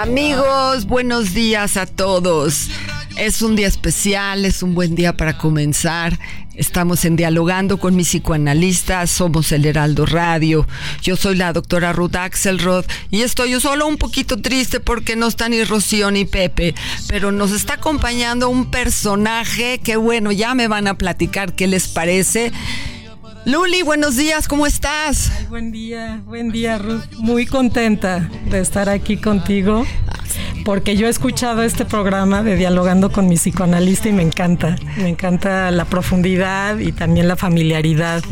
Amigos, buenos días a todos. Es un día especial, es un buen día para comenzar. Estamos en Dialogando con mis psicoanalistas, somos el Heraldo Radio. Yo soy la doctora Ruth Axelrod y estoy solo un poquito triste porque no está ni Rocío ni Pepe, pero nos está acompañando un personaje que bueno, ya me van a platicar qué les parece. Luli, buenos días, ¿cómo estás? Ay, buen día, buen día Ruth. Muy contenta de estar aquí contigo porque yo he escuchado este programa de Dialogando con mi psicoanalista y me encanta. Me encanta la profundidad y también la familiaridad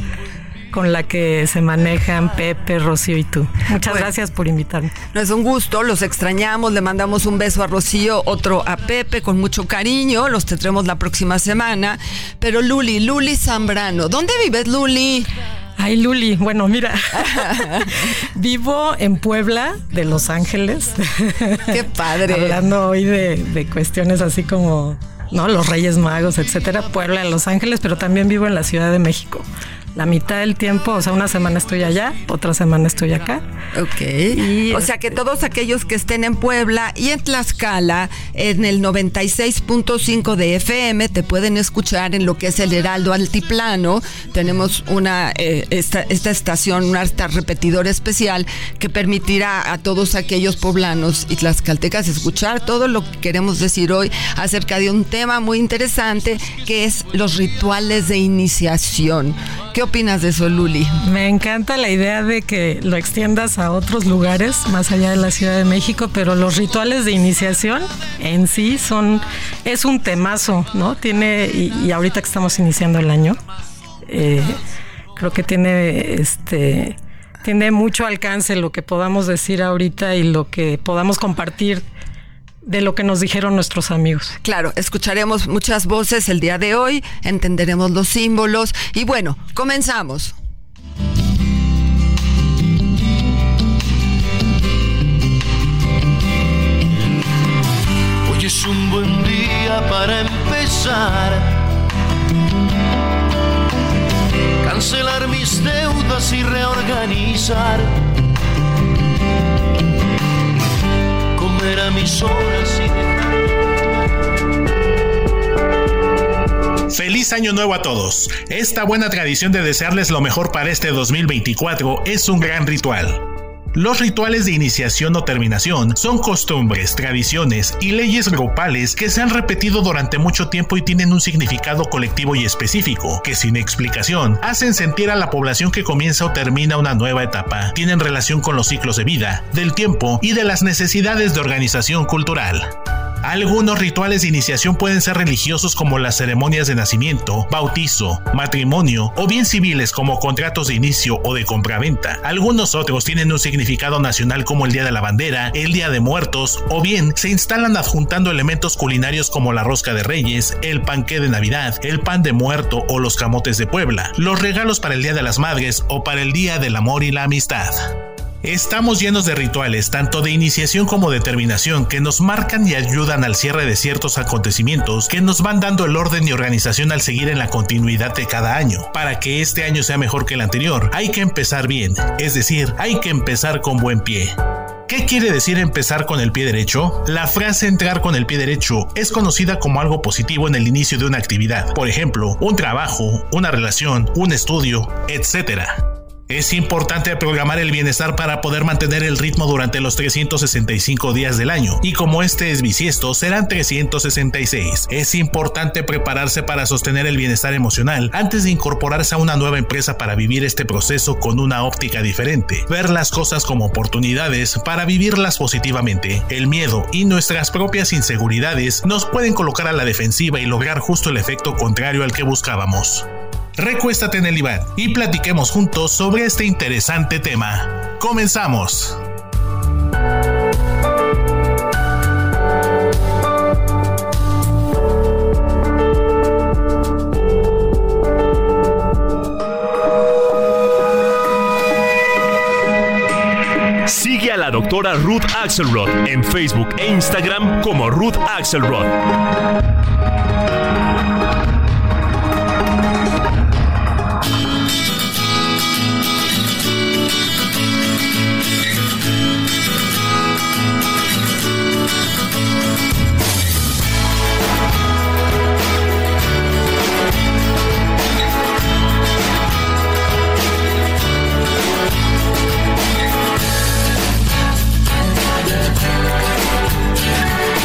con la que se manejan Pepe, Rocío y tú. Muchas Bueno. gracias por invitarme. No es un gusto, los extrañamos, le mandamos un beso a Rocío, otro a Pepe con mucho cariño, los tendremos la próxima semana. Pero Luli, Luli Zambrano, ¿dónde vives Luli? Ay, Luli, bueno, mira, vivo en Puebla de Los Ángeles. Qué padre. Hablando hoy de, de cuestiones así como, ¿no? Los Reyes Magos, etcétera. Puebla de Los Ángeles, pero también vivo en la Ciudad de México. La mitad del tiempo, o sea, una semana estoy allá, otra semana estoy acá. Ok. Y o sea que todos aquellos que estén en Puebla y en Tlaxcala, en el 96.5 de FM, te pueden escuchar en lo que es el Heraldo Altiplano. Tenemos una eh, esta, esta estación, un esta repetidor especial que permitirá a todos aquellos poblanos y tlaxcaltecas escuchar todo lo que queremos decir hoy acerca de un tema muy interesante que es los rituales de iniciación. ¿Qué opinas de eso, Luli? Me encanta la idea de que lo extiendas a otros lugares más allá de la Ciudad de México, pero los rituales de iniciación en sí son es un temazo, ¿no? Tiene y, ahorita que estamos iniciando el año, eh, creo que tiene este tiene mucho alcance lo que podamos decir ahorita y lo que podamos compartir de lo que nos dijeron nuestros amigos. Claro, escucharemos muchas voces el día de hoy, entenderemos los símbolos y bueno, comenzamos. Hoy es un buen día para empezar. Cancelar mis deudas y reorganizar. Mis horas y. Feliz año nuevo a todos. Esta buena tradición de desearles lo mejor para este 2024 es un gran ritual. Los rituales de iniciación o terminación son costumbres, tradiciones y leyes grupales que se han repetido durante mucho tiempo y tienen un significado colectivo y específico, que sin explicación hacen sentir a la población que comienza o termina una nueva etapa. Tienen relación con los ciclos de vida, del tiempo y de las necesidades de organización cultural. Algunos rituales de iniciación pueden ser religiosos como las ceremonias de nacimiento, bautizo, matrimonio o bien civiles como contratos de inicio o de compraventa. Algunos otros tienen un significado nacional como el Día de la Bandera, el Día de Muertos o bien se instalan adjuntando elementos culinarios como la rosca de reyes, el panqué de Navidad, el pan de muerto o los camotes de Puebla, los regalos para el Día de las Madres o para el Día del Amor y la Amistad. Estamos llenos de rituales, tanto de iniciación como de terminación, que nos marcan y ayudan al cierre de ciertos acontecimientos que nos van dando el orden y organización al seguir en la continuidad de cada año. Para que este año sea mejor que el anterior, hay que empezar bien, es decir, hay que empezar con buen pie. ¿Qué quiere decir empezar con el pie derecho? La frase entrar con el pie derecho es conocida como algo positivo en el inicio de una actividad, por ejemplo, un trabajo, una relación, un estudio, etc. Es importante programar el bienestar para poder mantener el ritmo durante los 365 días del año, y como este es bisiesto, serán 366. Es importante prepararse para sostener el bienestar emocional antes de incorporarse a una nueva empresa para vivir este proceso con una óptica diferente, ver las cosas como oportunidades para vivirlas positivamente. El miedo y nuestras propias inseguridades nos pueden colocar a la defensiva y lograr justo el efecto contrario al que buscábamos recuéstate en el diván y platiquemos juntos sobre este interesante tema. Comenzamos. Sigue a la doctora Ruth Axelrod en Facebook e Instagram como Ruth Axelrod.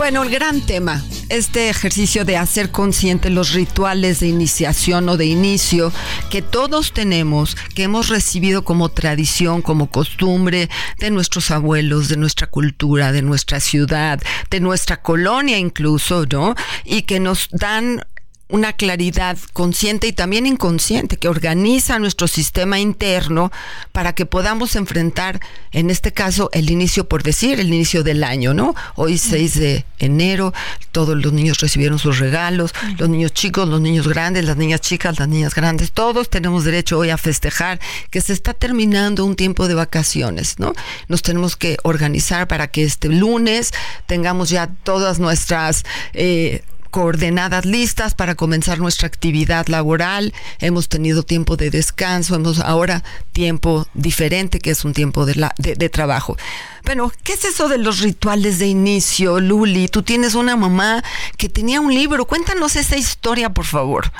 Bueno, el gran tema, este ejercicio de hacer consciente los rituales de iniciación o de inicio que todos tenemos, que hemos recibido como tradición, como costumbre de nuestros abuelos, de nuestra cultura, de nuestra ciudad, de nuestra colonia incluso, ¿no? Y que nos dan una claridad consciente y también inconsciente que organiza nuestro sistema interno para que podamos enfrentar, en este caso, el inicio, por decir, el inicio del año, ¿no? Hoy 6 de enero, todos los niños recibieron sus regalos, los niños chicos, los niños grandes, las niñas chicas, las niñas grandes, todos tenemos derecho hoy a festejar que se está terminando un tiempo de vacaciones, ¿no? Nos tenemos que organizar para que este lunes tengamos ya todas nuestras... Eh, coordenadas listas para comenzar nuestra actividad laboral, hemos tenido tiempo de descanso, hemos ahora tiempo diferente que es un tiempo de, la, de, trabajo. Bueno, ¿qué es eso de los rituales de inicio, Luli? Tú tienes una mamá que tenía un libro, cuéntanos esa historia, por favor.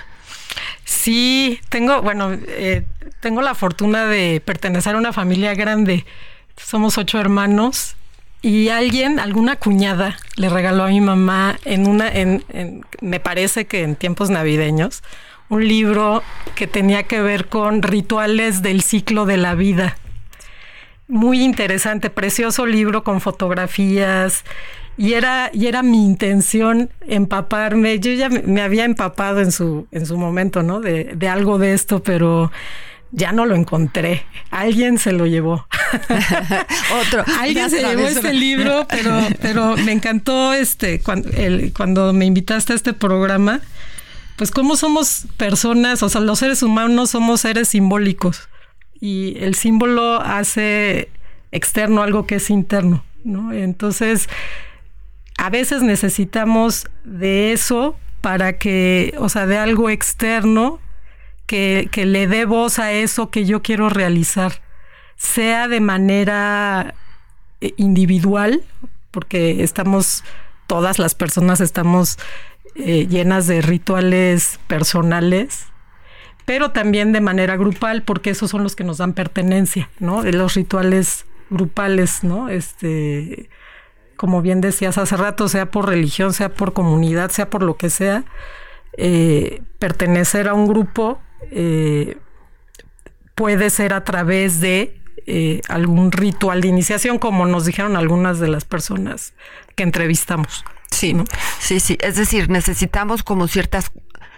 Sí, tengo, bueno, eh, tengo la fortuna de pertenecer a una familia grande. Somos ocho hermanos y alguien, alguna cuñada, le regaló a mi mamá en una, en, me parece que en tiempos navideños, un libro que tenía que ver con rituales del ciclo de la vida. Muy interesante, precioso libro con fotografías. Y era, y era mi intención empaparme. Yo ya me, había empapado en su, en su momento, ¿no? De, de algo de esto, pero ya no lo encontré. Alguien se lo llevó. Otro. Alguien se llevó este libro, pero, pero me encantó este cuando, cuando me invitaste a este programa. Pues cómo somos personas, o sea, los seres humanos somos seres simbólicos y el símbolo hace externo algo que es interno, ¿no? Entonces, a veces necesitamos de eso para que, o sea, de algo externo que, le dé voz a eso que yo quiero realizar, sea de manera eh, individual, porque estamos, todas las personas estamos eh, llenas de rituales personales, pero también de manera grupal, porque esos son los que nos dan pertenencia, ¿no? Los rituales grupales, ¿no? Este, como bien decías hace rato, sea por religión, sea por comunidad, sea por lo que sea, eh, pertenecer a un grupo eh, puede ser a través de eh, algún ritual de iniciación, como nos dijeron algunas de las personas que entrevistamos. Sí, sí, sí. Es decir, necesitamos como ciertas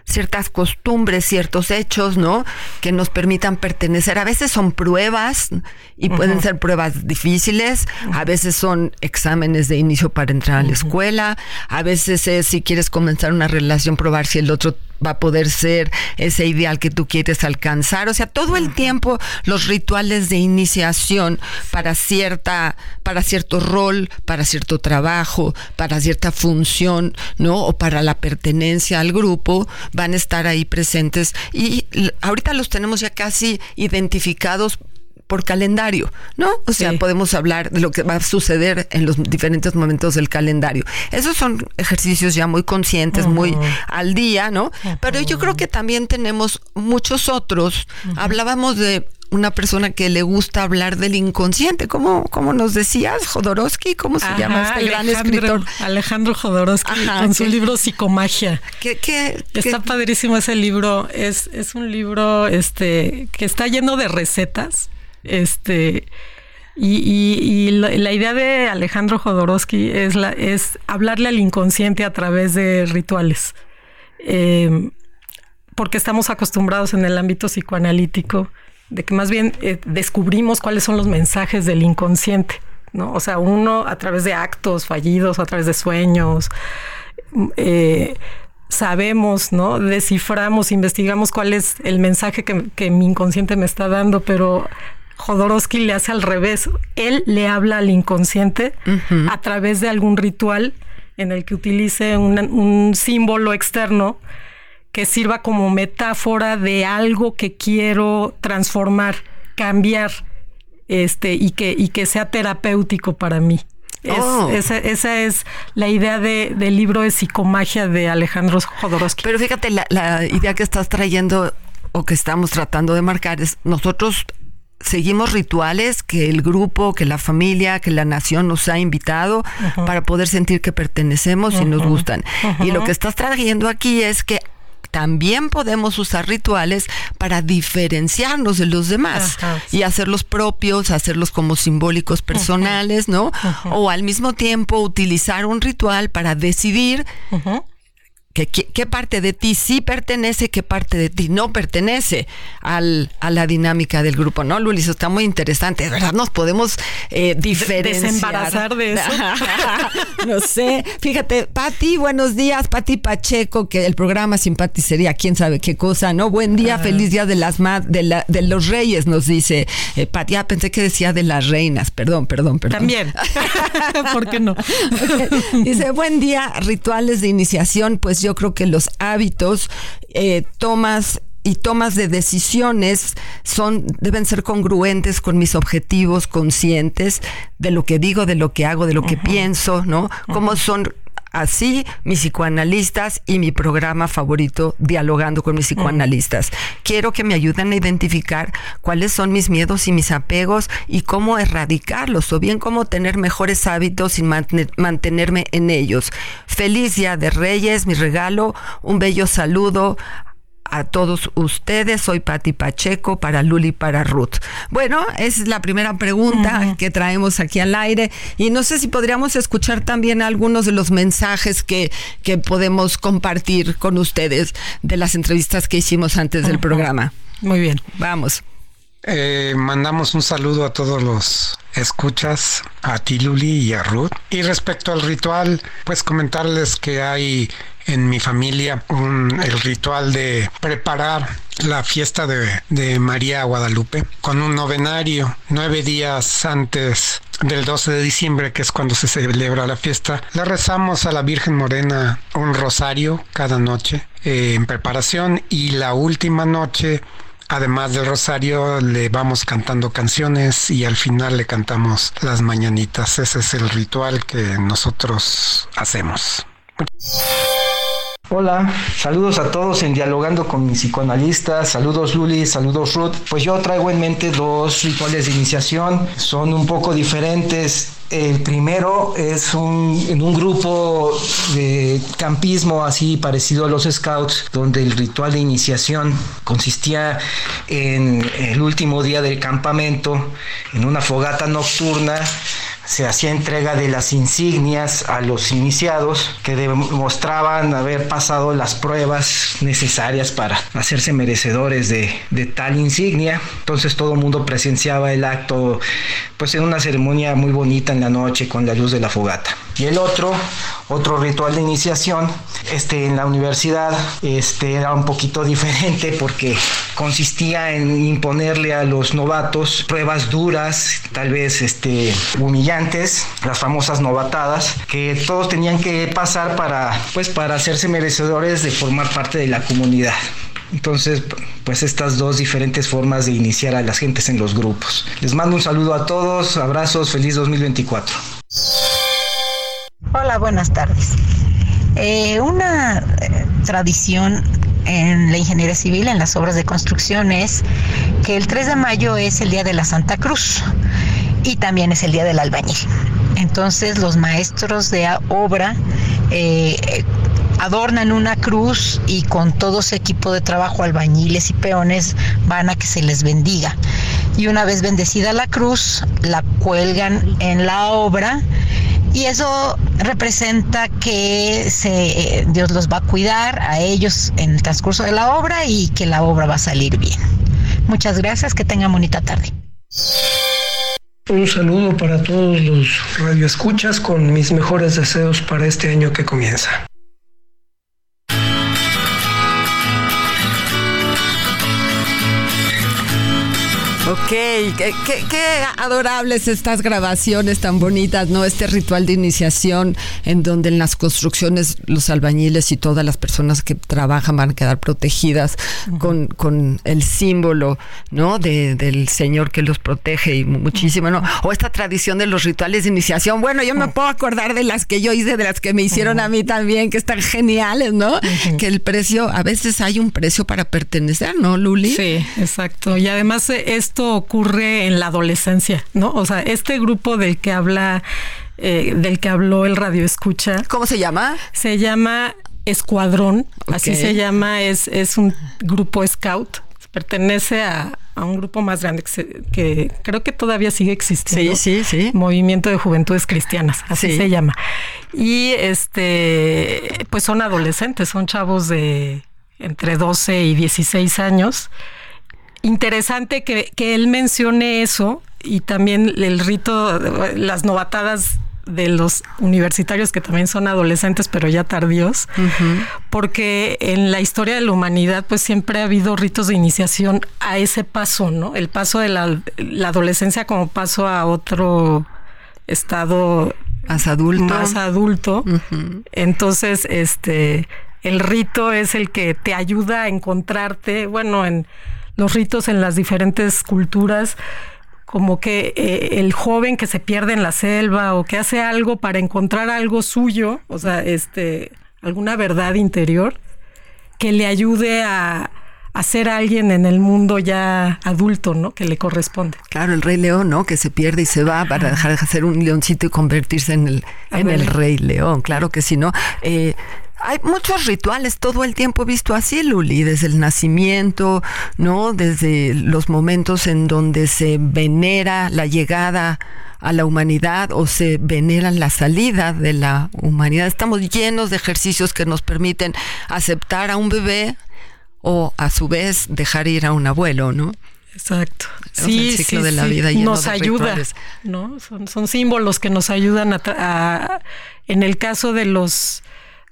ciertas costumbres, ciertos hechos, ¿no? Que nos permitan pertenecer. A veces son pruebas y pueden ser pruebas difíciles, a veces son exámenes de inicio para entrar a la escuela, a veces es si quieres comenzar una relación, probar si el otro va a poder ser ese ideal que tú quieres alcanzar. O sea, todo el tiempo los rituales de iniciación para cierta, para cierto rol, para cierto trabajo, para cierta función, ¿no? O para la pertenencia al grupo, van a estar ahí presentes. Y ahorita los tenemos ya casi identificados por calendario, ¿no? O sea, podemos hablar de lo que va a suceder en los diferentes momentos del calendario. Esos son ejercicios ya muy conscientes, muy al día, ¿no? Pero yo creo que también tenemos muchos otros. Hablábamos de una persona que le gusta hablar del inconsciente, ¿cómo, cómo nos decías? Jodorowsky, ¿cómo se llama este gran escritor? Alejandro Jodorowsky, con su libro Psicomagia. ¿Qué, está padrísimo ese libro. Es, es un libro este, que está lleno de recetas este, y, la, idea de Alejandro Jodorowsky es, la, es hablarle al inconsciente a través de rituales. Eh, porque estamos acostumbrados en el ámbito psicoanalítico de que más bien eh, descubrimos cuáles son los mensajes del inconsciente, ¿no? O sea, uno a través de actos fallidos, a través de sueños, eh, sabemos, ¿no? Desciframos, investigamos cuál es el mensaje que, que, mi inconsciente me está dando, pero Jodorowsky le hace al revés. Él le habla al inconsciente a través de algún ritual en el que utilice un, símbolo externo que sirva como metáfora de algo que quiero transformar, cambiar, este, y que, y que sea terapéutico para mí. Oh. esa, es la idea del libro de psicomagia de Alejandro Jodorowsky. Pero fíjate, la, la idea que estás trayendo o que estamos tratando de marcar es nosotros seguimos rituales que el grupo, que la familia, que la nación nos ha invitado para poder sentir que pertenecemos y nos gustan. Y lo que estás trayendo aquí es que también podemos usar rituales para diferenciarnos de los demás y hacerlos propios, hacerlos como simbólicos personales, ¿no? O al mismo tiempo utilizar un ritual para decidir qué parte de ti sí pertenece, qué parte de ti no pertenece al, a la dinámica del grupo, ¿no, Luis? Está muy interesante, de verdad, nos podemos eh, diferenciar. Desembarazar de eso. no sé. Fíjate, Pati, buenos días, Pati Pacheco, que el programa sin Pati sería quién sabe qué cosa, ¿no? Buen día, feliz día de las de, la, de los reyes, nos dice eh, Pati. Ah, pensé que decía de las reinas, perdón, perdón, perdón. También. ¿Por qué no? Dice, buen día, rituales de iniciación, pues yo creo que los hábitos, eh, tomas y tomas de decisiones son deben ser congruentes con mis objetivos conscientes de lo que digo, de lo que hago, de lo que pienso, ¿no? Cómo son así mis psicoanalistas y mi programa favorito, Dialogando con mis psicoanalistas. Quiero que me ayuden a identificar cuáles son mis miedos y mis apegos y cómo erradicarlos o bien cómo tener mejores hábitos y mantenerme en ellos. Feliz Día de Reyes, mi regalo, un bello saludo a todos ustedes. Soy Patti Pacheco para Luli para Ruth. Bueno, es la primera pregunta que traemos aquí al aire y no sé si podríamos escuchar también algunos de los mensajes que, que podemos compartir con ustedes de las entrevistas que hicimos antes del programa. Muy bien. Vamos. Eh, mandamos un saludo a todos los escuchas, a ti Luli y a Ruth. Y respecto al ritual, pues comentarles que hay en mi familia el ritual de preparar la fiesta de, María Guadalupe con un novenario nueve días antes del 12 de diciembre, que es cuando se celebra la fiesta. Le rezamos a la Virgen Morena un rosario cada noche eh, en preparación y la última noche Además del rosario, le vamos cantando canciones y al final le cantamos las mañanitas. Ese es el ritual que nosotros hacemos. Hola, saludos a todos en Dialogando con mi psicoanalista, saludos Luli, saludos Ruth. Pues yo traigo en mente dos rituales de iniciación, son un poco diferentes. El primero es un, en un grupo de campismo así parecido a los scouts, donde el ritual de iniciación consistía en el último día del campamento, en una fogata nocturna se hacía entrega de las insignias a los iniciados que demostraban haber pasado las pruebas necesarias para hacerse merecedores de, tal insignia. Entonces todo el mundo presenciaba el acto pues en una ceremonia muy bonita en la noche con la luz de la fogata. Y el otro, otro ritual de iniciación, este en la universidad, este era un poquito diferente porque consistía en imponerle a los novatos pruebas duras, tal vez este humillantes, las famosas novatadas que todos tenían que pasar para pues para hacerse merecedores de formar parte de la comunidad. Entonces, pues estas dos diferentes formas de iniciar a las gentes en los grupos. Les mando un saludo a todos, abrazos, feliz 2024. Hola, buenas tardes. Eh, una eh, tradición en la ingeniería civil, en las obras de construcción, es que el 3 de mayo es el día de la Santa Cruz y también es el día del albañil. Entonces los maestros de obra eh, adornan una cruz y con todo su equipo de trabajo, albañiles y peones, van a que se les bendiga. Y una vez bendecida la cruz, la cuelgan en la obra y eso representa que se, Dios los va a cuidar a ellos en el transcurso de la obra y que la obra va a salir bien. Muchas gracias, que tengan bonita tarde. Un saludo para todos los radioescuchas con mis mejores deseos para este año que comienza. Qué, adorables estas grabaciones tan bonitas, ¿no? Este ritual de iniciación en donde en las construcciones los albañiles y todas las personas que trabajan van a quedar protegidas con, con, el símbolo, ¿no? De, del Señor que los protege y muchísimo, ¿no? O esta tradición de los rituales de iniciación. Bueno, yo me puedo acordar de las que yo hice, de las que me hicieron a mí también, que están geniales, ¿no? Que el precio, a veces hay un precio para pertenecer, ¿no, Luli? Sí, exacto. Y además es esto ocurre en la adolescencia, ¿no? O sea, este grupo del que habla, eh, del que habló el radio escucha. ¿Cómo se llama? Se llama Escuadrón, así se llama, es, es un grupo scout, pertenece a, un grupo más grande que, creo que todavía sigue existiendo. Sí, sí, sí. Movimiento de Juventudes Cristianas, así se llama. Y este, pues son adolescentes, son chavos de entre 12 y 16 años interesante que, él mencione eso y también el rito, las novatadas de los universitarios que también son adolescentes pero ya tardíos, porque en la historia de la humanidad pues siempre ha habido ritos de iniciación a ese paso, ¿no? El paso de la, adolescencia como paso a otro estado más adulto. Más adulto. Entonces, este, el rito es el que te ayuda a encontrarte, bueno, en los ritos en las diferentes culturas, como que eh, el joven que se pierde en la selva o que hace algo para encontrar algo suyo, o sea, este, alguna verdad interior que le ayude a, a ser alguien en el mundo ya adulto, ¿no? Que le corresponde. Claro, el rey león, ¿no? Que se pierde y se va para dejar de ser un leoncito y convertirse en el, en el rey león. Claro que sí, ¿no? Eh, hay muchos rituales todo el tiempo visto así, Luli, desde el nacimiento, ¿no? Desde los momentos en donde se venera la llegada a la humanidad o se venera la salida de la humanidad. Estamos llenos de ejercicios que nos permiten aceptar a un bebé o a su vez dejar ir a un abuelo, ¿no? Exacto. sí, el ciclo de la vida nos ayuda, ¿no? Son, son, símbolos que nos ayudan a, en el caso de los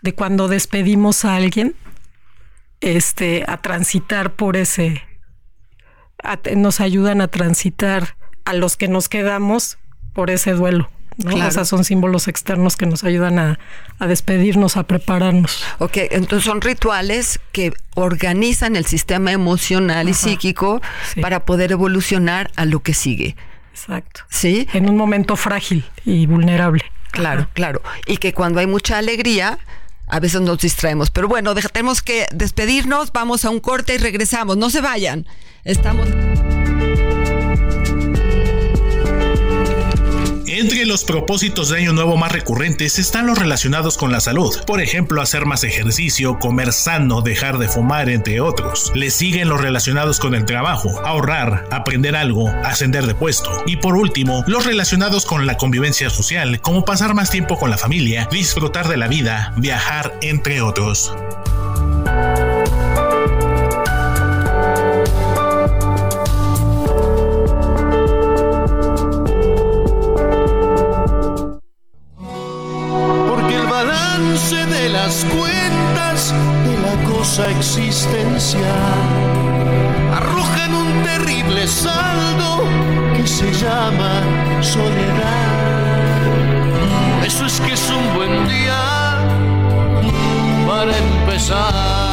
de cuando despedimos a alguien, este, a transitar por ese, nos ayudan a transitar a los que nos quedamos por ese duelo. ¿no? son símbolos externos que nos ayudan a, despedirnos, a prepararnos. Ok, entonces son rituales que organizan el sistema emocional y psíquico para poder evolucionar a lo que sigue. Exacto. Sí. En un momento frágil y vulnerable. Claro, claro. Y que cuando hay mucha alegría, a veces nos distraemos. Pero bueno, tenemos que despedirnos, vamos a un corte y regresamos. No se vayan. Estamos... Entre los propósitos de Año Nuevo más recurrentes están los relacionados con la salud, por ejemplo, hacer más ejercicio, comer sano, dejar de fumar, entre otros. Le siguen los relacionados con el trabajo, ahorrar, aprender algo, ascender de puesto. Y por último, los relacionados con la convivencia social, como pasar más tiempo con la familia, disfrutar de la vida, viajar, entre otros. Las cuentas de la cosa existencial arrojan un terrible saldo que se llama soledad. Eso es que es un buen día para empezar.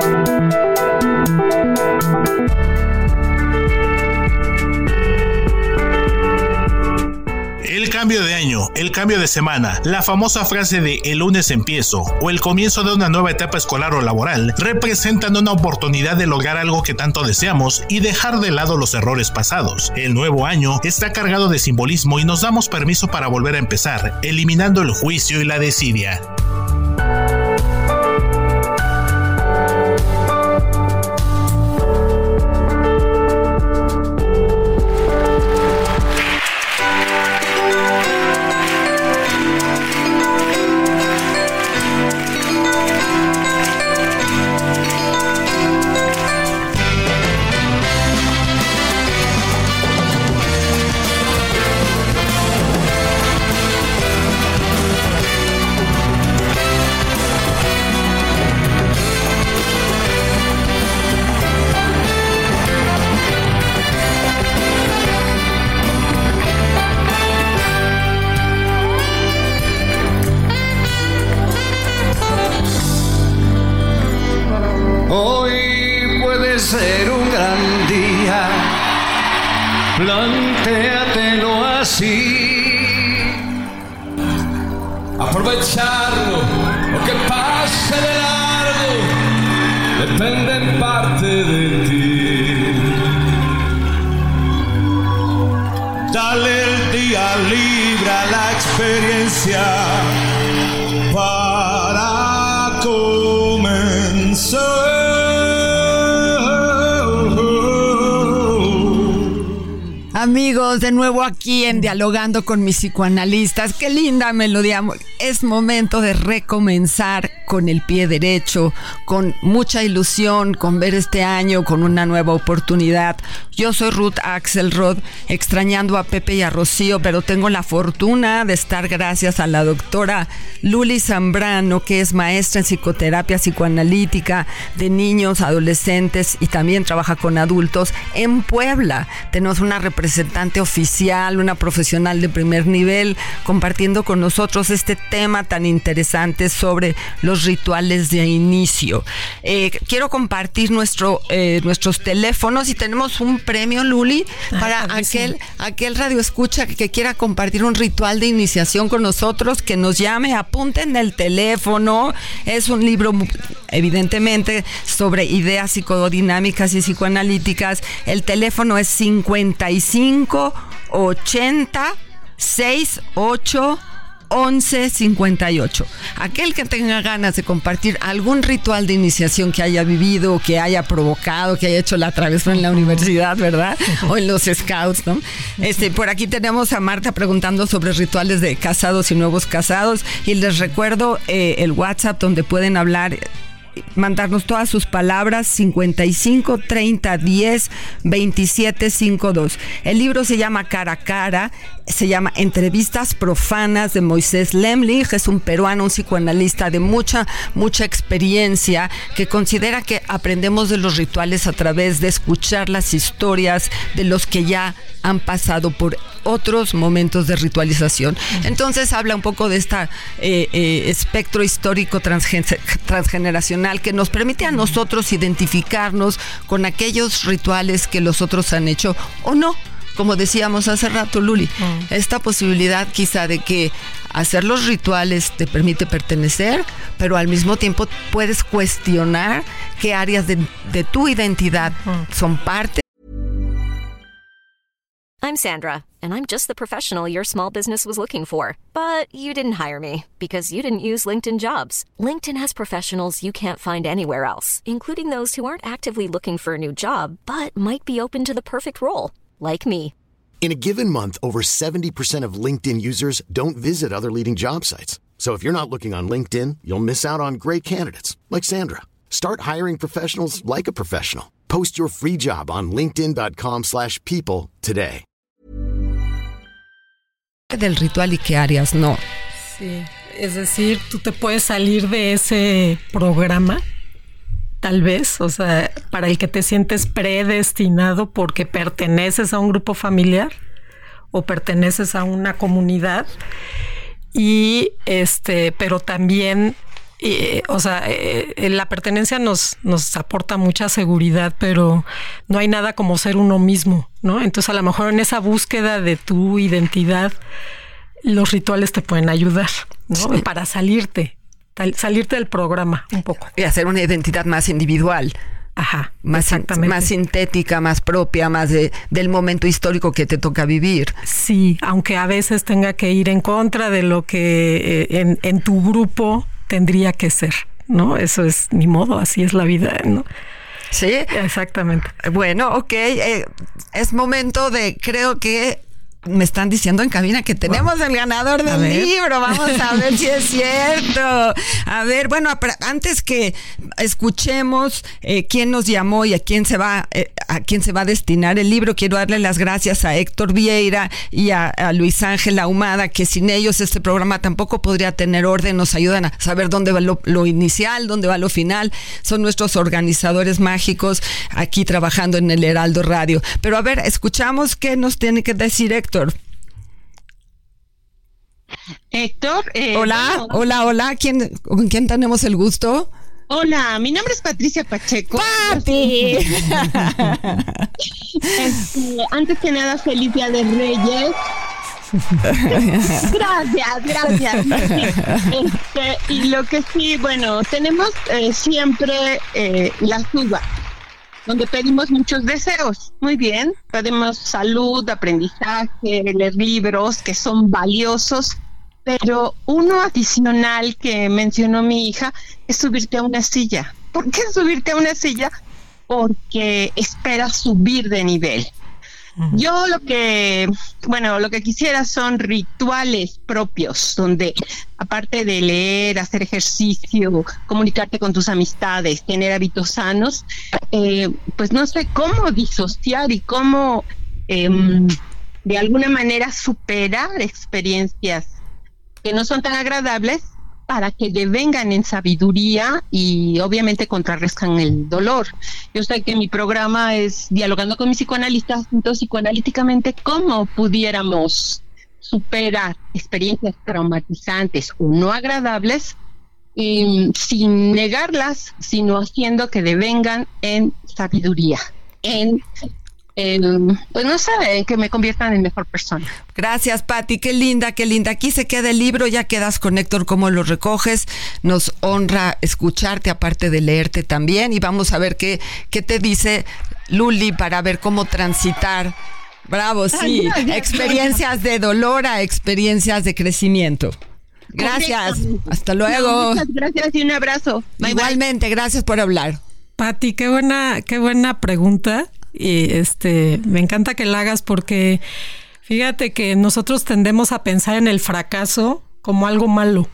El cambio de año, el cambio de semana, la famosa frase de el lunes empiezo o el comienzo de una nueva etapa escolar o laboral representan una oportunidad de lograr algo que tanto deseamos y dejar de lado los errores pasados. El nuevo año está cargado de simbolismo y nos damos permiso para volver a empezar, eliminando el juicio y la desidia. De nuevo aquí en Dialogando con mis psicoanalistas. Qué linda melodía. Es momento de recomenzar con el pie derecho, con mucha ilusión, con ver este año, con una nueva oportunidad. Yo soy Ruth Axelrod, extrañando a Pepe y a Rocío, pero tengo la fortuna de estar gracias a la doctora Luli Zambrano, que es maestra en psicoterapia psicoanalítica de niños, adolescentes y también trabaja con adultos en Puebla. Tenemos una representante oficial, una profesional de primer nivel, compartiendo con nosotros este tema tan interesante sobre los rituales de inicio. Eh, quiero compartir nuestro, eh, nuestros teléfonos y tenemos un premio, Luli, para aquel, aquel radio escucha que quiera compartir un ritual de iniciación con nosotros, que nos llame, apunten el teléfono. Es un libro, evidentemente, sobre ideas psicodinámicas y psicoanalíticas. El teléfono es 55 80 68 1158. Aquel que tenga ganas de compartir algún ritual de iniciación que haya vivido, que haya provocado, que haya hecho la travesura en la universidad, ¿verdad? O en los scouts, ¿no? Este, por aquí tenemos a Marta preguntando sobre rituales de casados y nuevos casados. Y les recuerdo eh, el WhatsApp donde pueden hablar mandarnos todas sus palabras 55 30 10 27 52. El libro se llama Cara a Cara se llama Entrevistas Profanas de Moisés Lemlich, es un peruano, un psicoanalista de mucha, mucha experiencia que considera que aprendemos de los rituales a través de escuchar las historias de los que ya han pasado por otros momentos de ritualización. Entonces habla un poco de este espectro histórico transgeneracional que nos permite a nosotros identificarnos con aquellos rituales que los otros han hecho o no como decíamos hace rato, Luli, mm. esta posibilidad quizá de que hacer los rituales te permite pertenecer, pero al mismo tiempo puedes cuestionar qué áreas de, de tu identidad mm. son parte. I'm Sandra, and I'm just the professional your small business was looking for. But you didn't hire me because you didn't use LinkedIn jobs. LinkedIn has professionals you can't find anywhere else, including those who aren't actively looking for a new job, but might be open to the perfect role like me. In a given month, over 70% of LinkedIn users don't visit other leading job sites. So if you're not looking on LinkedIn, you'll miss out on great candidates like Sandra. Start hiring professionals like a professional. Post your free job on linkedin.com/people today. Del ritual y qué áreas no. Sí, es decir, tú te puedes salir de ese programa tal vez, o sea, para el que te sientes predestinado porque perteneces a un grupo familiar o perteneces a una comunidad y este, pero también eh, o sea, eh, la pertenencia nos, nos aporta mucha seguridad, pero no hay nada como ser uno mismo, ¿no? Entonces, a lo mejor en esa búsqueda de tu identidad, los rituales te pueden ayudar, ¿no? Para salirte salirte del programa un poco. Y hacer una identidad más individual. Ajá, más, exactamente. más sintética, más propia, más de, del momento histórico que te toca vivir. Sí, aunque a veces tenga que ir en contra de lo que eh, en, en, tu grupo tendría que ser, ¿no? Eso es ni modo, así es la vida, ¿no? Sí. Exactamente. Bueno, ok, eh, es momento de, creo que me están diciendo en cabina que tenemos el ganador del libro. Vamos a ver si es cierto. A ver, bueno, antes que escuchemos eh, quién nos llamó y a quién se va eh, a quién se va a destinar el libro, quiero darle las gracias a Héctor Vieira y a, Luis Ángel Ahumada, que sin ellos este programa tampoco podría tener orden. Nos ayudan a saber dónde va lo, lo inicial, dónde va lo final. Son nuestros organizadores mágicos aquí trabajando en el Heraldo Radio. Pero a ver, escuchamos qué nos tiene que decir Héctor. Héctor. Héctor. Eh, hola, hola, hola. ¿Quién, ¿Con quién tenemos el gusto? Hola, mi nombre es Patricia Pacheco. ¡Papi! Este, antes que nada, feliz Día de Reyes. gracias, gracias. Este, y lo que sí, bueno, tenemos eh, siempre eh, las uvas donde pedimos muchos deseos. Muy bien, pedimos salud, aprendizaje, leer libros que son valiosos, pero uno adicional que mencionó mi hija es subirte a una silla. ¿Por qué subirte a una silla? Porque esperas subir de nivel. Yo lo que, bueno, lo que quisiera son rituales propios, donde aparte de leer, hacer ejercicio, comunicarte con tus amistades, tener hábitos sanos, eh, pues no sé cómo disociar y cómo em, de alguna manera superar experiencias que no son tan agradables para que devengan en sabiduría y obviamente contrarrestan el dolor. Yo sé que mi programa es dialogando con mis psicoanalistas, entonces psicoanalíticamente, ¿cómo pudiéramos superar experiencias traumatizantes o no agradables sin negarlas, sino haciendo que devengan en sabiduría, en pues no sé, que me conviertan en mejor persona. Gracias, Patti, qué linda, qué linda. Aquí se queda el libro, ya quedas con Héctor, cómo lo recoges. Nos honra escucharte, aparte de leerte también. Y vamos a ver qué, qué te dice Luli para ver cómo transitar. Bravo, sí. experiencias de dolor a experiencias de crecimiento. Gracias. Hasta luego. muchas gracias y un abrazo. Igualmente, gracias por hablar. Patti, qué buena, qué buena pregunta. Y este, me encanta que la hagas porque fíjate que nosotros tendemos a pensar en el fracaso como algo malo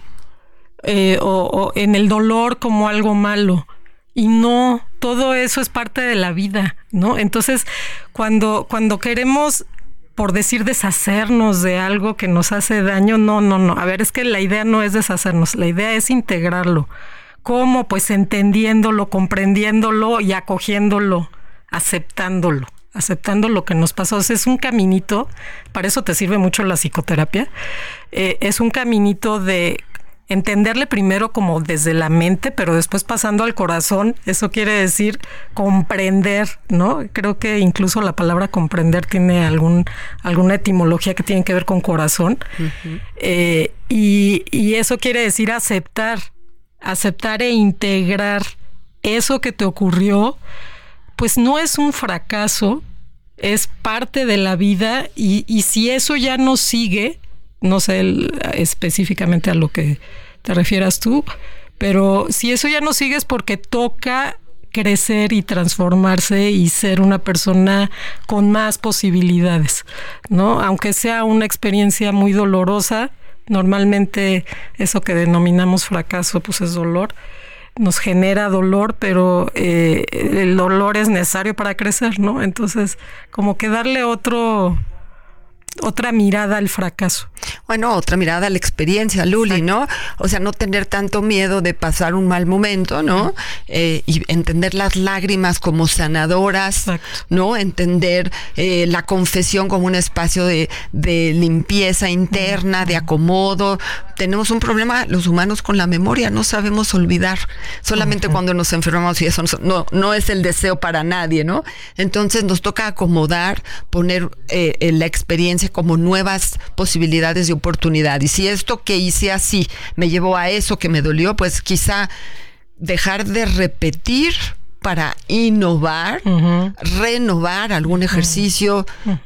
eh, o, en el dolor como algo malo. Y no, todo eso es parte de la vida, ¿no? Entonces, cuando, cuando queremos por decir deshacernos de algo que nos hace daño. No, no, no. A ver, es que la idea no es deshacernos, la idea es integrarlo. ¿Cómo? Pues entendiéndolo, comprendiéndolo y acogiéndolo, aceptándolo aceptando lo que nos pasó. es un caminito, para eso te sirve mucho la psicoterapia, eh, es un caminito de entenderle primero como desde la mente, pero después pasando al corazón, eso quiere decir comprender, ¿no? Creo que incluso la palabra comprender tiene algún, alguna etimología que tiene que ver con corazón. Eh, y, y eso quiere decir aceptar, aceptar e integrar eso que te ocurrió, pues no es un fracaso, es parte de la vida y, y si eso ya no sigue, no sé específicamente a lo que te refieras tú, pero si eso ya no sigue es porque toca crecer y transformarse y ser una persona con más posibilidades, ¿no? Aunque sea una experiencia muy dolorosa, normalmente eso que denominamos fracaso, pues es dolor, nos genera dolor, pero eh, el dolor es necesario para crecer, ¿no? Entonces, como que darle otro otra mirada al fracaso. Bueno, otra mirada a la experiencia, Luli, ¿no? O sea, no tener tanto miedo de pasar un mal momento, ¿no? Eh, y entender las lágrimas como sanadoras, ¿no? Entender eh, la confesión como un espacio de, limpieza interna, de acomodo. Tenemos un problema los humanos con la memoria, no sabemos olvidar. Solamente cuando nos enfermamos y eso no, no es el deseo para nadie, ¿no? Entonces nos toca acomodar, poner eh, la experiencia como nuevas posibilidades de oportunidad. Y si esto que hice así me llevó a eso que me dolió, pues quizá dejar de repetir para innovar, renovar algún ejercicio,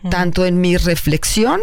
tanto en mi reflexión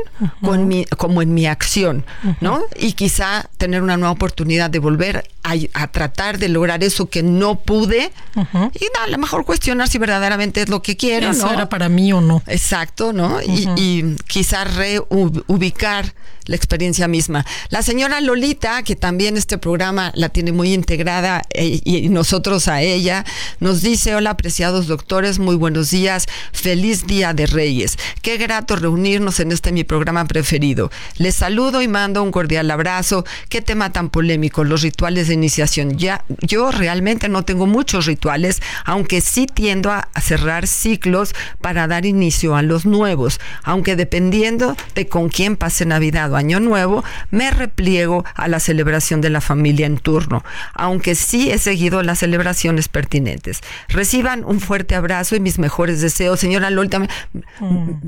como en mi acción, ¿no? Y quizá tener una nueva oportunidad de volver a, tratar de lograr eso que no pude y a lo mejor cuestionar si verdaderamente es lo que quiero. Eso era para mí o no. Exacto, ¿no? y, y, quizá reubicar la experiencia misma. La señora Lolita, que también este programa la tiene muy integrada eh, y nosotros a ella, nos dice, hola apreciados doctores, muy buenos días, feliz día de Reyes. Qué grato reunirnos en este mi programa preferido. Les saludo y mando un cordial abrazo. Qué tema tan polémico, los rituales de iniciación. Ya, yo realmente no tengo muchos rituales, aunque sí tiendo a, cerrar ciclos para dar inicio a los nuevos, aunque dependiendo de con quién pase Navidad o Año Nuevo, me repliego a la celebración de la familia en turno, aunque sí he seguido las celebraciones pertinentes. Reciban un fuerte abrazo y mis mejores deseos. Señora Lolita, me,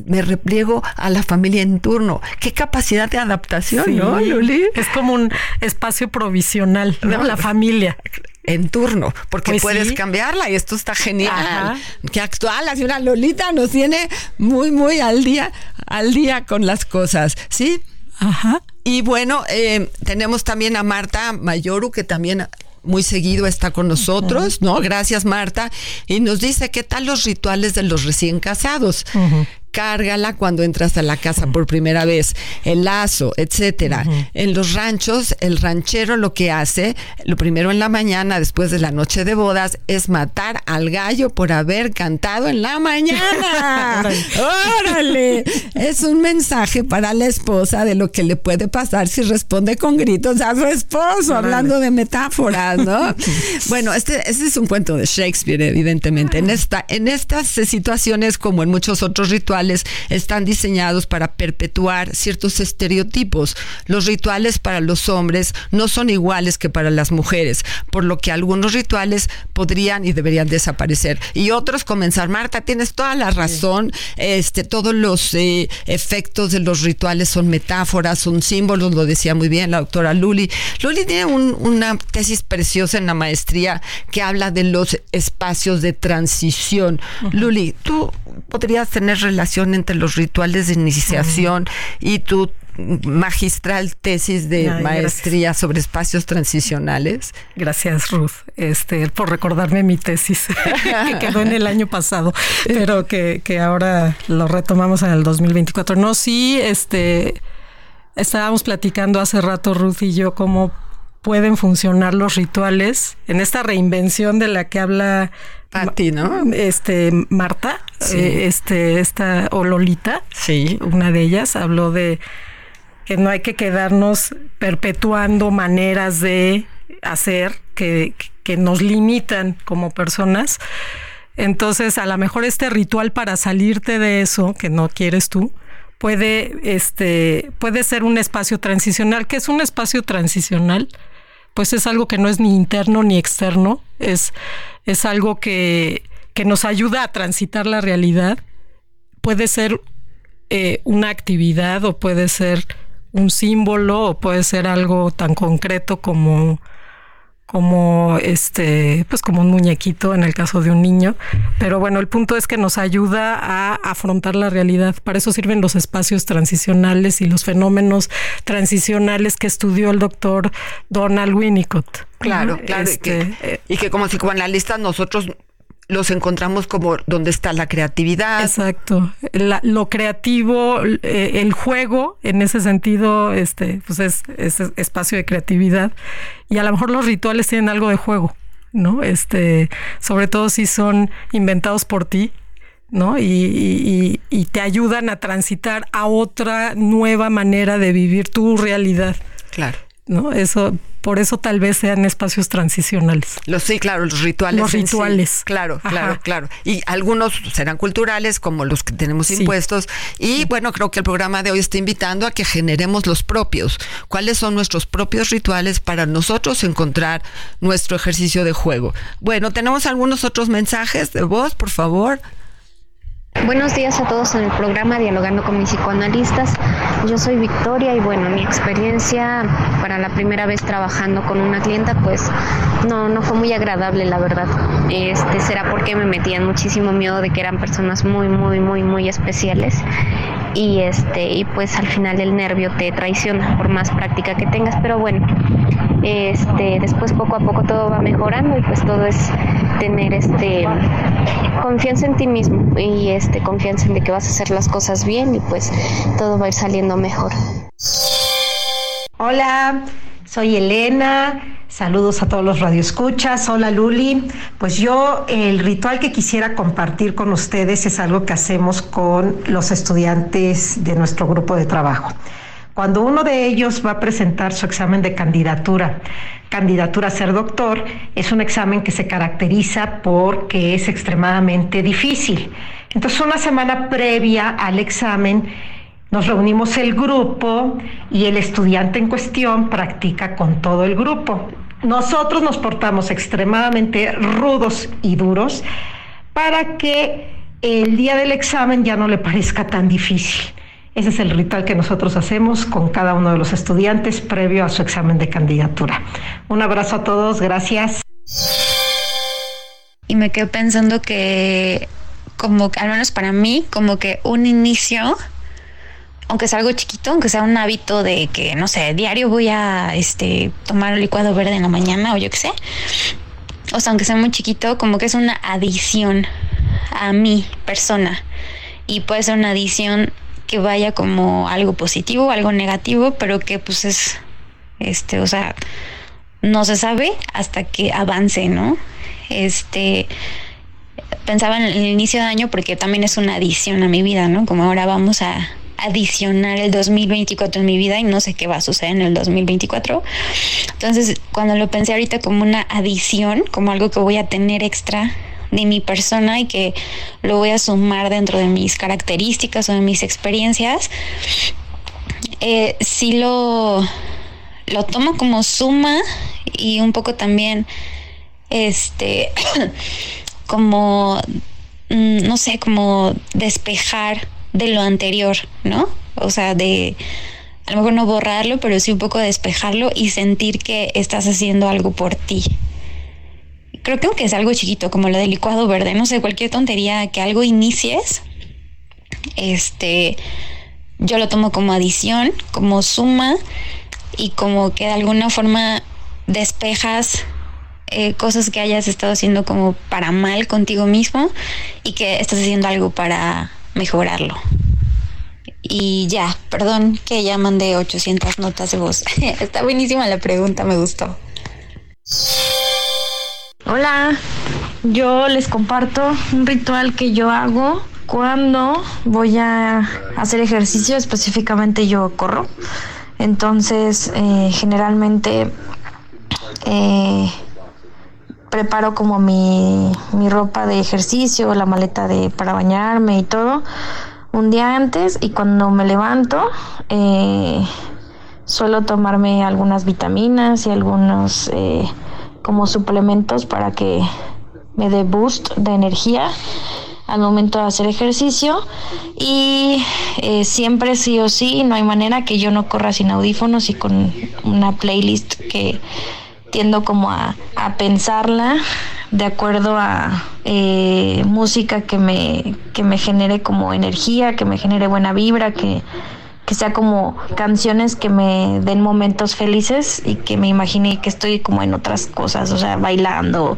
me repliego a la familia en turno. Qué capacidad de adaptación, ¿no, Luli? Es como un espacio provisional la familia en turno, porque pues puedes cambiarla y esto está genial. Que actual, así una Lolita nos tiene muy, muy al día, al día con las cosas, ¿sí? Ajá. Y bueno, eh, tenemos también a Marta Mayoru, que también muy seguido está con nosotros, ¿no? Gracias, Marta. Y nos dice, ¿qué tal los rituales de los recién casados? Cárgala cuando entras a la casa por primera vez, el lazo, etcétera. En los ranchos, el ranchero lo que hace, lo primero en la mañana, después de la noche de bodas, es matar al gallo por haber cantado en la mañana. ¡Órale! Es un mensaje para la esposa de lo que le puede pasar si responde con gritos a su esposo, hablando de metáforas, ¿no? bueno, este, este es un cuento de Shakespeare, evidentemente. En, esta, en estas situaciones, como en muchos otros rituales, están diseñados para perpetuar ciertos estereotipos. Los rituales para los hombres no son iguales que para las mujeres, por lo que algunos rituales podrían y deberían desaparecer. Y otros comenzar. Marta, tienes toda la razón. Este, todos los eh, efectos de los rituales son metáforas, son símbolos, lo decía muy bien la doctora Luli. Luli tiene una tesis preciosa en la maestría que habla de los espacios de transición. Luli, tú podrías tener relación entre los rituales de iniciación y tu magistral tesis de maestría sobre espacios transicionales. Gracias, Ruth, este, por recordarme mi tesis que quedó en el año pasado, pero que, que ahora lo retomamos en el 2024. No, sí, este, estábamos platicando hace rato, Ruth y yo, cómo pueden funcionar los rituales en esta reinvención de la que habla ti, ¿no? Este Marta, eh, este esta o Lolita, sí, una de ellas habló de que no hay que quedarnos perpetuando maneras de hacer que, que nos limitan como personas. Entonces, a lo mejor este ritual para salirte de eso que no quieres tú, puede, este, puede ser un espacio transicional. ¿Qué es un espacio transicional? Pues es algo que no es ni interno ni externo, es, es algo que, que nos ayuda a transitar la realidad. Puede ser eh, una actividad o puede ser un símbolo o puede ser algo tan concreto como como este, pues como un muñequito en el caso de un niño. Pero bueno, el punto es que nos ayuda a afrontar la realidad. Para eso sirven los espacios transicionales y los fenómenos transicionales que estudió el doctor Donald Winnicott. Claro, claro. Este, eh, y que como psicoanalistas nosotros los encontramos como donde está la creatividad. Exacto. lo creativo, eh, el juego, en ese sentido, este, pues es, espacio de creatividad. Y a lo mejor los rituales tienen algo de juego, ¿no? Este, sobre todo si son inventados por ti. ¿no? Y, y te ayudan a transitar a otra nueva manera de vivir tu realidad. Claro. ¿No? Eso, por eso tal vez sean espacios transicionales. Los sí, claro, los rituales. Los rituales. Claro, claro, claro. Y algunos serán culturales, como los que tenemos impuestos. Y bueno, creo que el programa de hoy está invitando a que generemos los propios. ¿Cuáles son nuestros propios rituales para nosotros encontrar nuestro ejercicio de juego? Bueno, tenemos algunos otros mensajes de voz, por favor. Buenos días a todos en el programa Dialogando con mis psicoanalistas. Yo soy Victoria y bueno, mi experiencia para la primera vez trabajando con una clienta pues no, no fue muy agradable la verdad. Este será porque me metían muchísimo miedo de que eran personas muy, muy, muy, muy especiales y este y pues al final el nervio te traiciona por más práctica que tengas pero bueno este después poco a poco todo va mejorando y pues todo es tener este confianza en ti mismo y este confianza en que vas a hacer las cosas bien y pues todo va a ir saliendo mejor hola soy Elena Saludos a todos los radioescuchas. Hola Luli. Pues yo el ritual que quisiera compartir con ustedes es algo que hacemos con los estudiantes de nuestro grupo de trabajo. Cuando uno de ellos va a presentar su examen de candidatura, candidatura a ser doctor, es un examen que se caracteriza porque es extremadamente difícil. Entonces una semana previa al examen nos reunimos el grupo y el estudiante en cuestión practica con todo el grupo. Nosotros nos portamos extremadamente rudos y duros para que el día del examen ya no le parezca tan difícil. Ese es el ritual que nosotros hacemos con cada uno de los estudiantes previo a su examen de candidatura. Un abrazo a todos, gracias. Y me quedo pensando que, como al menos para mí, como que un inicio aunque sea algo chiquito, aunque sea un hábito de que, no sé, diario voy a este, tomar licuado verde en la mañana o yo qué sé. O sea, aunque sea muy chiquito, como que es una adición a mi persona. Y puede ser una adición que vaya como algo positivo, algo negativo, pero que pues es, este, o sea, no se sabe hasta que avance, ¿no? Este, pensaba en el inicio de año porque también es una adición a mi vida, ¿no? Como ahora vamos a adicionar el 2024 en mi vida y no sé qué va a suceder en el 2024. Entonces, cuando lo pensé ahorita como una adición, como algo que voy a tener extra de mi persona y que lo voy a sumar dentro de mis características o de mis experiencias, eh, sí lo, lo tomo como suma y un poco también, este, como, mm, no sé, como despejar de lo anterior, ¿no? O sea, de a lo mejor no borrarlo, pero sí un poco despejarlo y sentir que estás haciendo algo por ti. Creo que aunque es algo chiquito, como lo del licuado verde, no sé, cualquier tontería que algo inicies, este, yo lo tomo como adición, como suma y como que de alguna forma despejas eh, cosas que hayas estado haciendo como para mal contigo mismo y que estás haciendo algo para mejorarlo. Y ya, perdón que ya mandé 800 notas de voz. Está buenísima la pregunta, me gustó. Hola, yo les comparto un ritual que yo hago cuando voy a hacer ejercicio, específicamente yo corro. Entonces, eh, generalmente eh, preparo como mi, mi, ropa de ejercicio, la maleta de para bañarme y todo un día antes y cuando me levanto eh, suelo tomarme algunas vitaminas y algunos eh, como suplementos para que me dé boost de energía al momento de hacer ejercicio. Y eh, siempre sí o sí no hay manera que yo no corra sin audífonos y con una playlist que tiendo como a, a pensarla de acuerdo a eh, música que me, que me genere como energía, que me genere buena vibra, que, que sea como canciones que me den momentos felices y que me imagine que estoy como en otras cosas, o sea, bailando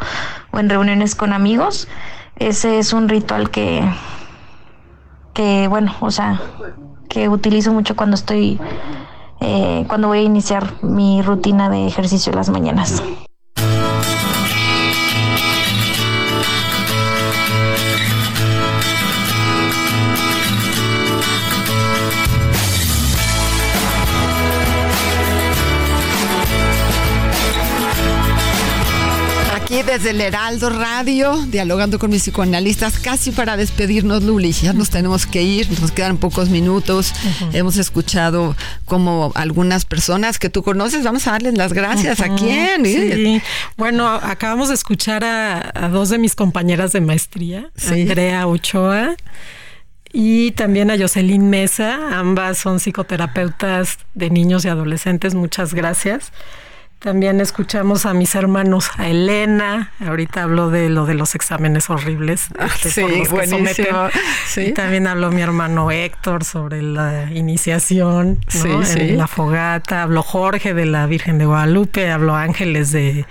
o en reuniones con amigos. Ese es un ritual que, que bueno, o sea, que utilizo mucho cuando estoy, eh, cuando voy a iniciar mi rutina de ejercicio en las mañanas. Desde el Heraldo Radio, dialogando con mis psicoanalistas, casi para despedirnos, Luli. Ya nos tenemos que ir, nos quedan pocos minutos. Hemos escuchado como algunas personas que tú conoces, vamos a darles las gracias. ¿A quién? Sí. Bueno, acabamos de escuchar a, dos de mis compañeras de maestría, Andrea Ochoa y también a Jocelyn Mesa. Ambas son psicoterapeutas de niños y adolescentes. Muchas gracias. También escuchamos a mis hermanos, a Elena, ahorita habló de lo de los exámenes horribles. Ah, sí, buenísimo. Y también habló mi hermano Héctor sobre la iniciación, en la fogata, habló Jorge de la Virgen de Guadalupe, habló Ángeles de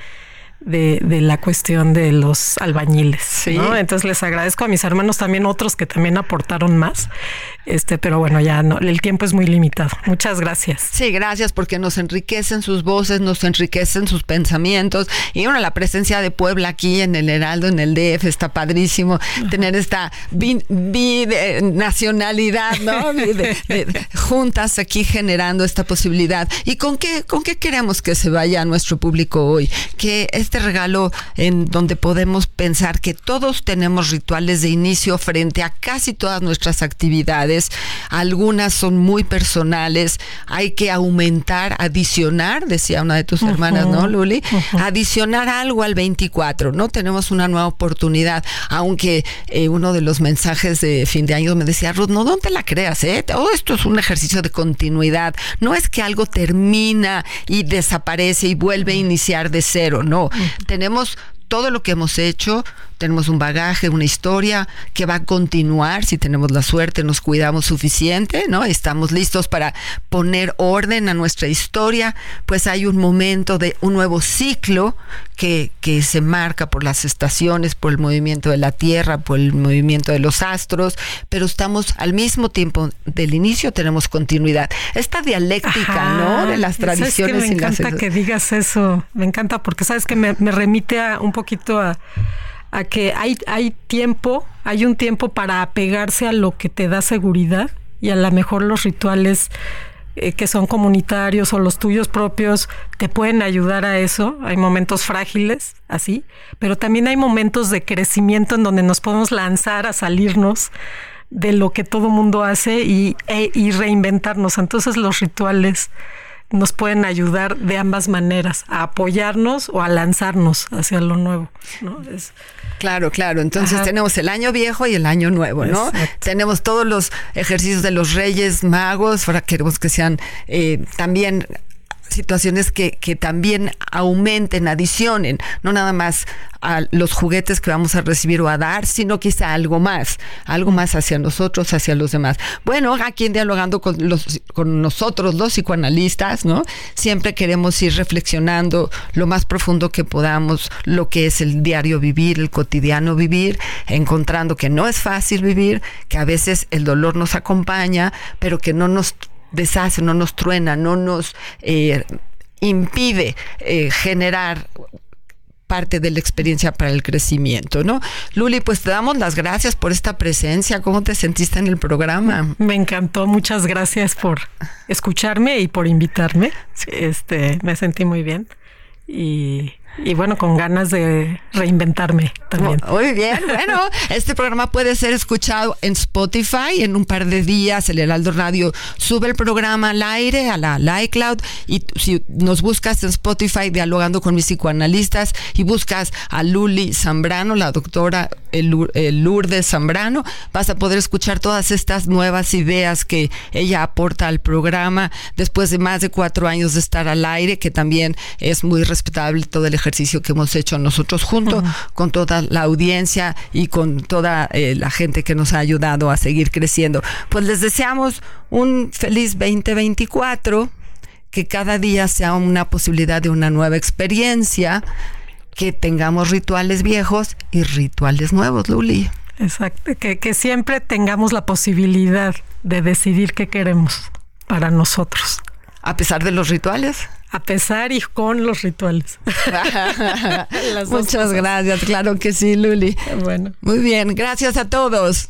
de, de, la cuestión de los albañiles. Sí. Entonces les agradezco a mis hermanos también otros que también aportaron más. Este, pero bueno, ya no, el tiempo es muy limitado. Muchas gracias. Sí, gracias porque nos enriquecen sus voces, nos enriquecen sus pensamientos. Y bueno, la presencia de Puebla aquí en el Heraldo, en el DF, está padrísimo. Tener esta nacionalidad, ¿no? juntas aquí generando esta posibilidad. ¿Y con qué, con qué queremos que se vaya nuestro público hoy? Que es este regalo en donde podemos pensar que todos tenemos rituales de inicio frente a casi todas nuestras actividades. Algunas son muy personales. Hay que aumentar, adicionar, decía una de tus hermanas, ¿no, Luli? Adicionar algo al 24, ¿no? Tenemos una nueva oportunidad, aunque eh, uno de los mensajes de fin de año me decía, Ruth, no, te la creas, ¿eh? Todo esto es un ejercicio de continuidad. No es que algo termina y desaparece y vuelve a iniciar de cero, no. Tenemos todo lo que hemos hecho, tenemos un bagaje, una historia que va a continuar si tenemos la suerte, nos cuidamos suficiente, ¿no? Estamos listos para poner orden a nuestra historia, pues hay un momento de un nuevo ciclo que, que se marca por las estaciones, por el movimiento de la Tierra, por el movimiento de los astros, pero estamos al mismo tiempo del inicio tenemos continuidad. Esta dialéctica, ¿no? De las tradiciones. que me encanta que digas eso, me encanta porque sabes que me, me remite a un poquito a, que hay, hay tiempo, hay un tiempo para apegarse a lo que te da seguridad y a lo mejor los rituales eh, que son comunitarios o los tuyos propios te pueden ayudar a eso. Hay momentos frágiles, así, pero también hay momentos de crecimiento en donde nos podemos lanzar a salirnos de lo que todo mundo hace y, e, y reinventarnos. Entonces los rituales nos pueden ayudar de ambas maneras, a apoyarnos o a lanzarnos hacia lo nuevo. ¿no? Claro, claro. Entonces tenemos el año viejo y el año nuevo, ¿no? Tenemos todos los ejercicios de los reyes magos, ahora queremos que sean eh, también situaciones que, que también aumenten, adicionen, no nada más a los juguetes que vamos a recibir o a dar, sino quizá algo más, algo más hacia nosotros, hacia los demás. Bueno, aquí en Dialogando con, los, con nosotros, los psicoanalistas, ¿no? Siempre queremos ir reflexionando lo más profundo que podamos, lo que es el diario vivir, el cotidiano vivir, encontrando que no es fácil vivir, que a veces el dolor nos acompaña, pero que no nos deshace, no nos truena, no nos eh, impide eh, generar parte de la experiencia para el crecimiento, ¿no? Luli, pues te damos las gracias por esta presencia. ¿Cómo te sentiste en el programa? Me encantó, muchas gracias por escucharme y por invitarme. Este, me sentí muy bien y y bueno, con ganas de reinventarme también. Muy bien, bueno, este programa puede ser escuchado en Spotify en un par de días. El Heraldo Radio sube el programa al aire, a la, iCloud. Y si nos buscas en Spotify dialogando con mis psicoanalistas y buscas a Luli Zambrano, la doctora Lourdes Zambrano, vas a poder escuchar todas estas nuevas ideas que ella aporta al programa después de más de cuatro años de estar al aire, que también es muy respetable todo el ejercicio que hemos hecho nosotros junto con toda la audiencia y con toda eh, la gente que nos ha ayudado a seguir creciendo. Pues les deseamos un feliz 2024, que cada día sea una posibilidad de una nueva experiencia, que tengamos rituales viejos y rituales nuevos, Luli. Exacto, que, que siempre tengamos la posibilidad de decidir qué queremos para nosotros. A pesar de los rituales a pesar y con los rituales. Muchas gracias, claro que sí, Luli. Bueno. Muy bien, gracias a todos.